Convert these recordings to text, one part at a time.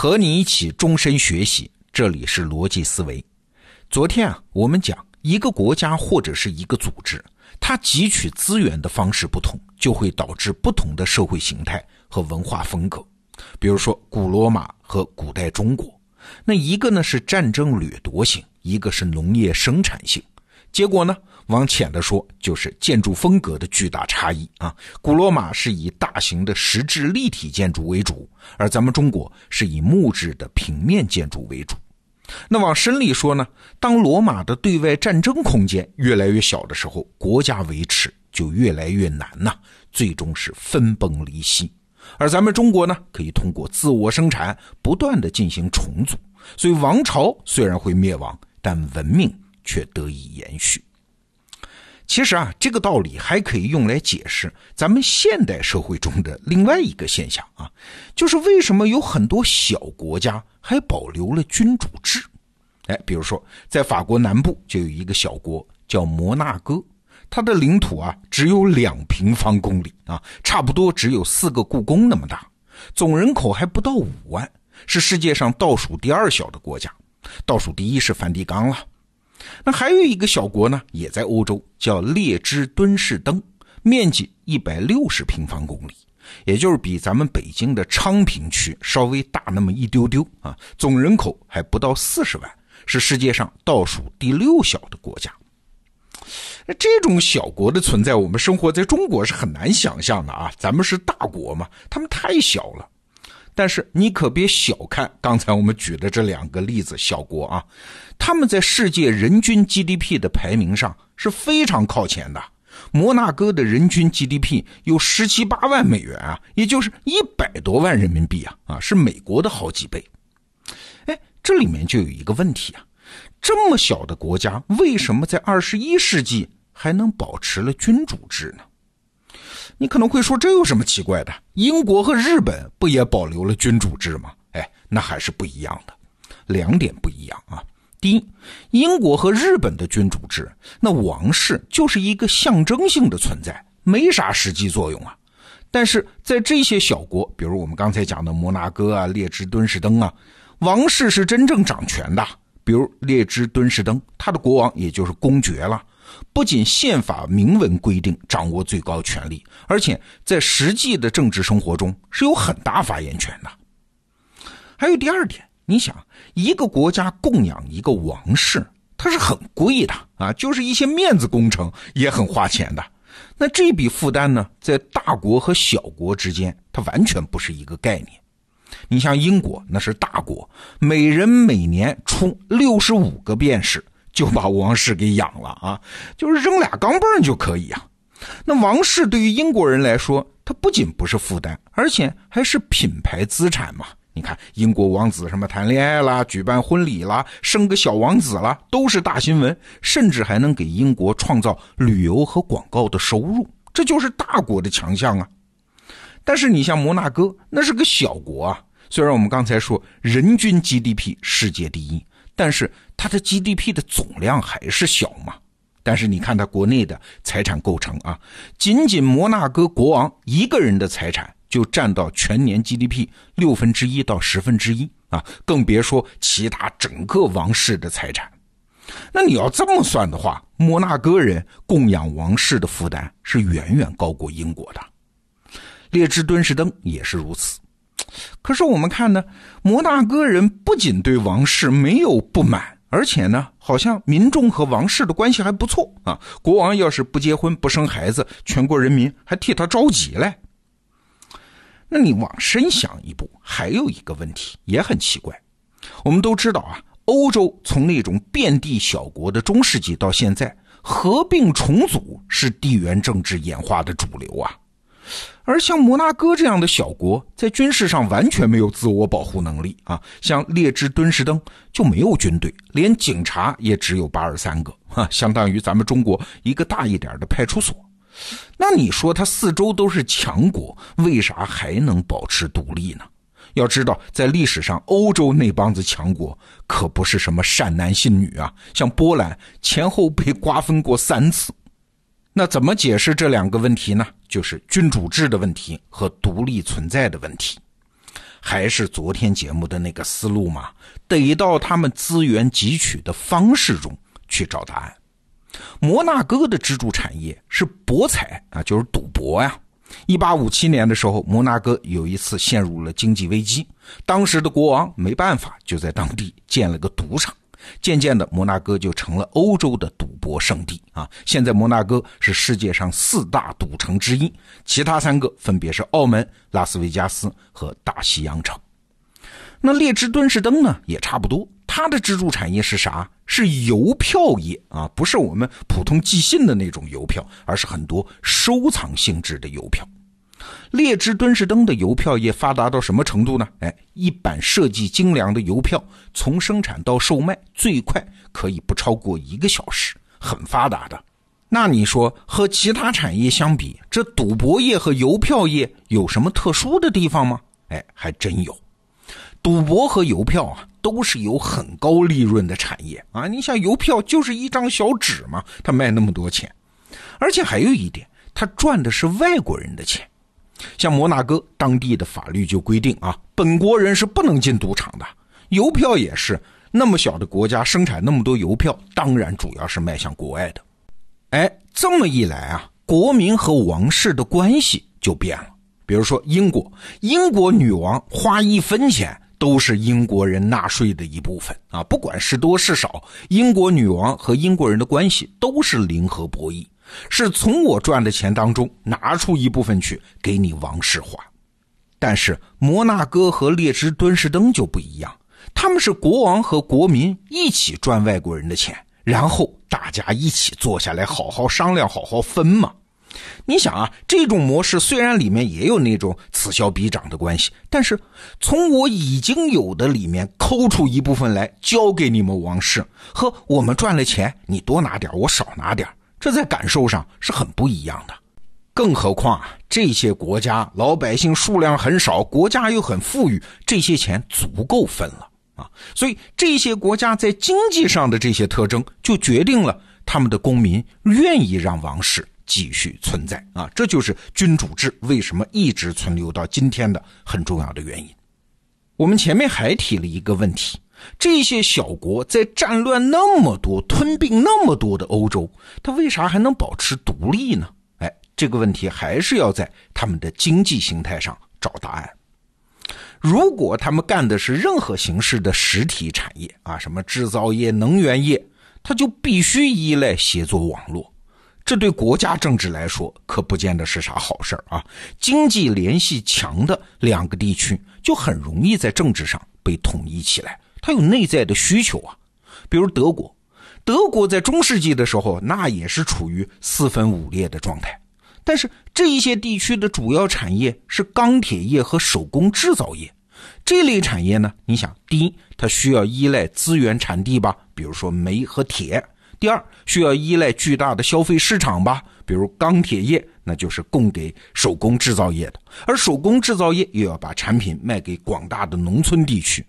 和你一起终身学习，这里是逻辑思维。昨天啊，我们讲一个国家或者是一个组织，它汲取资源的方式不同，就会导致不同的社会形态和文化风格。比如说古罗马和古代中国，那一个呢是战争掠夺型，一个是农业生产性。结果呢？往浅的说，就是建筑风格的巨大差异啊。古罗马是以大型的石质立体建筑为主，而咱们中国是以木质的平面建筑为主。那往深里说呢，当罗马的对外战争空间越来越小的时候，国家维持就越来越难呐，最终是分崩离析。而咱们中国呢，可以通过自我生产不断的进行重组，所以王朝虽然会灭亡，但文明却得以延续。其实啊，这个道理还可以用来解释咱们现代社会中的另外一个现象啊，就是为什么有很多小国家还保留了君主制？哎，比如说在法国南部就有一个小国叫摩纳哥，它的领土啊只有两平方公里啊，差不多只有四个故宫那么大，总人口还不到五万，是世界上倒数第二小的国家，倒数第一是梵蒂冈了。那还有一个小国呢，也在欧洲，叫列支敦士登，面积一百六十平方公里，也就是比咱们北京的昌平区稍微大那么一丢丢啊，总人口还不到四十万，是世界上倒数第六小的国家。那这种小国的存在，我们生活在中国是很难想象的啊，咱们是大国嘛，他们太小了。但是你可别小看刚才我们举的这两个例子，小国啊，他们在世界人均 GDP 的排名上是非常靠前的。摩纳哥的人均 GDP 有十七八万美元啊，也就是一百多万人民币啊，啊，是美国的好几倍。哎，这里面就有一个问题啊，这么小的国家，为什么在二十一世纪还能保持了君主制呢？你可能会说，这有什么奇怪的？英国和日本不也保留了君主制吗？哎，那还是不一样的，两点不一样啊。第一，英国和日本的君主制，那王室就是一个象征性的存在，没啥实际作用啊。但是在这些小国，比如我们刚才讲的摩纳哥啊、列支敦士登啊，王室是真正掌权的。比如列支敦士登，他的国王也就是公爵了。不仅宪法明文规定掌握最高权力，而且在实际的政治生活中是有很大发言权的。还有第二点，你想，一个国家供养一个王室，它是很贵的啊，就是一些面子工程也很花钱的。那这笔负担呢，在大国和小国之间，它完全不是一个概念。你像英国，那是大国，每人每年出六十五个便士。就把王室给养了啊，就是扔俩钢镚就可以啊。那王室对于英国人来说，它不仅不是负担，而且还是品牌资产嘛。你看，英国王子什么谈恋爱啦、举办婚礼啦、生个小王子啦，都是大新闻，甚至还能给英国创造旅游和广告的收入。这就是大国的强项啊。但是你像摩纳哥，那是个小国啊。虽然我们刚才说人均 GDP 世界第一。但是它的 GDP 的总量还是小嘛？但是你看它国内的财产构成啊，仅仅摩纳哥国王一个人的财产就占到全年 GDP 六分之一到十分之一啊，更别说其他整个王室的财产。那你要这么算的话，摩纳哥人供养王室的负担是远远高过英国的。列支敦士登也是如此。可是我们看呢，摩纳哥人不仅对王室没有不满，而且呢，好像民众和王室的关系还不错啊。国王要是不结婚不生孩子，全国人民还替他着急嘞。那你往深想一步，还有一个问题也很奇怪。我们都知道啊，欧洲从那种遍地小国的中世纪到现在，合并重组是地缘政治演化的主流啊。而像摩纳哥这样的小国，在军事上完全没有自我保护能力啊！像列支敦士登就没有军队，连警察也只有八十三个，哈，相当于咱们中国一个大一点的派出所。那你说它四周都是强国，为啥还能保持独立呢？要知道，在历史上，欧洲那帮子强国可不是什么善男信女啊，像波兰前后被瓜分过三次。那怎么解释这两个问题呢？就是君主制的问题和独立存在的问题。还是昨天节目的那个思路嘛，得到他们资源汲取的方式中去找答案。摩纳哥的支柱产业是博彩啊，就是赌博呀。一八五七年的时候，摩纳哥有一次陷入了经济危机，当时的国王没办法，就在当地建了个赌场。渐渐的，摩纳哥就成了欧洲的赌博圣地啊！现在，摩纳哥是世界上四大赌城之一，其他三个分别是澳门、拉斯维加斯和大西洋城。那列支敦士登呢，也差不多。它的支柱产业是啥？是邮票业啊，不是我们普通寄信的那种邮票，而是很多收藏性质的邮票。列支敦士登的邮票业发达到什么程度呢？哎，一版设计精良的邮票，从生产到售卖，最快可以不超过一个小时，很发达的。那你说和其他产业相比，这赌博业和邮票业有什么特殊的地方吗？哎，还真有。赌博和邮票啊，都是有很高利润的产业啊。你想，邮票就是一张小纸嘛，它卖那么多钱，而且还有一点，它赚的是外国人的钱。像摩纳哥当地的法律就规定啊，本国人是不能进赌场的。邮票也是，那么小的国家生产那么多邮票，当然主要是卖向国外的。哎，这么一来啊，国民和王室的关系就变了。比如说英国，英国女王花一分钱都是英国人纳税的一部分啊，不管是多是少，英国女王和英国人的关系都是零和博弈。是从我赚的钱当中拿出一部分去给你王室花，但是摩纳哥和列支敦士登就不一样，他们是国王和国民一起赚外国人的钱，然后大家一起坐下来好好商量，好好分嘛。你想啊，这种模式虽然里面也有那种此消彼长的关系，但是从我已经有的里面抠出一部分来交给你们王室，和我们赚了钱你多拿点，我少拿点。这在感受上是很不一样的，更何况啊，这些国家老百姓数量很少，国家又很富裕，这些钱足够分了啊。所以这些国家在经济上的这些特征，就决定了他们的公民愿意让王室继续存在啊。这就是君主制为什么一直存留到今天的很重要的原因。我们前面还提了一个问题。这些小国在战乱那么多、吞并那么多的欧洲，他为啥还能保持独立呢？哎，这个问题还是要在他们的经济形态上找答案。如果他们干的是任何形式的实体产业啊，什么制造业、能源业，他就必须依赖协作网络。这对国家政治来说可不见得是啥好事啊。经济联系强的两个地区，就很容易在政治上被统一起来。它有内在的需求啊，比如德国，德国在中世纪的时候，那也是处于四分五裂的状态。但是这一些地区的主要产业是钢铁业和手工制造业，这类产业呢，你想，第一，它需要依赖资源产地吧，比如说煤和铁；第二，需要依赖巨大的消费市场吧，比如钢铁业，那就是供给手工制造业的，而手工制造业又要把产品卖给广大的农村地区。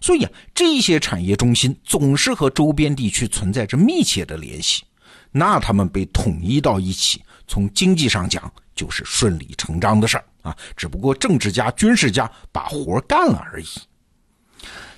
所以啊，这些产业中心总是和周边地区存在着密切的联系，那他们被统一到一起，从经济上讲就是顺理成章的事儿啊。只不过政治家、军事家把活干了而已。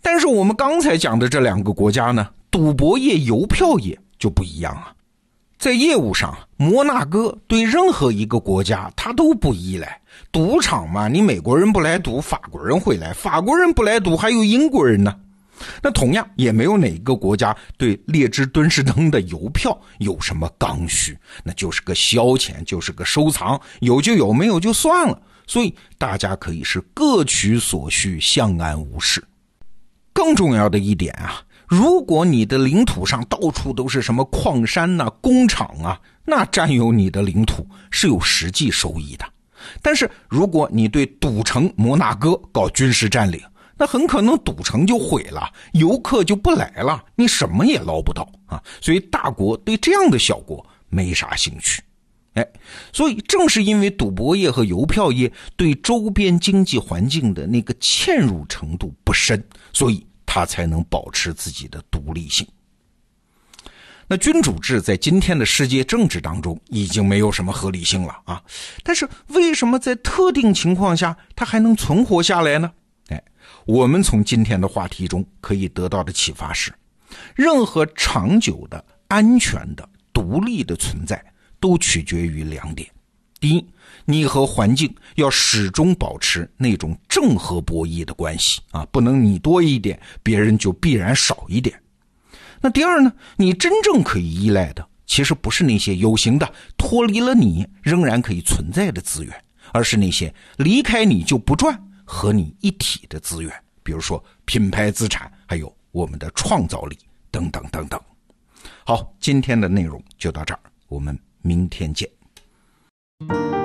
但是我们刚才讲的这两个国家呢，赌博业、邮票业就不一样啊。在业务上，摩纳哥对任何一个国家他都不依赖。赌场嘛，你美国人不来赌，法国人会来；法国人不来赌，还有英国人呢。那同样也没有哪个国家对列支敦士登的邮票有什么刚需，那就是个消遣，就是个收藏，有就有，没有就算了。所以大家可以是各取所需，相安无事。更重要的一点啊。如果你的领土上到处都是什么矿山呐、工厂啊，那占有你的领土是有实际收益的。但是如果你对赌城摩纳哥搞军事占领，那很可能赌城就毁了，游客就不来了，你什么也捞不到啊。所以大国对这样的小国没啥兴趣。哎，所以正是因为赌博业和邮票业对周边经济环境的那个嵌入程度不深，所以。他才能保持自己的独立性。那君主制在今天的世界政治当中已经没有什么合理性了啊！但是为什么在特定情况下它还能存活下来呢？哎我们从今天的话题中可以得到的启发是：任何长久的、安全的、独立的存在，都取决于两点。第一，你和环境要始终保持那种正和博弈的关系啊，不能你多一点，别人就必然少一点。那第二呢，你真正可以依赖的，其实不是那些有形的、脱离了你仍然可以存在的资源，而是那些离开你就不转、和你一体的资源，比如说品牌资产，还有我们的创造力等等等等。好，今天的内容就到这儿，我们明天见。Thank you.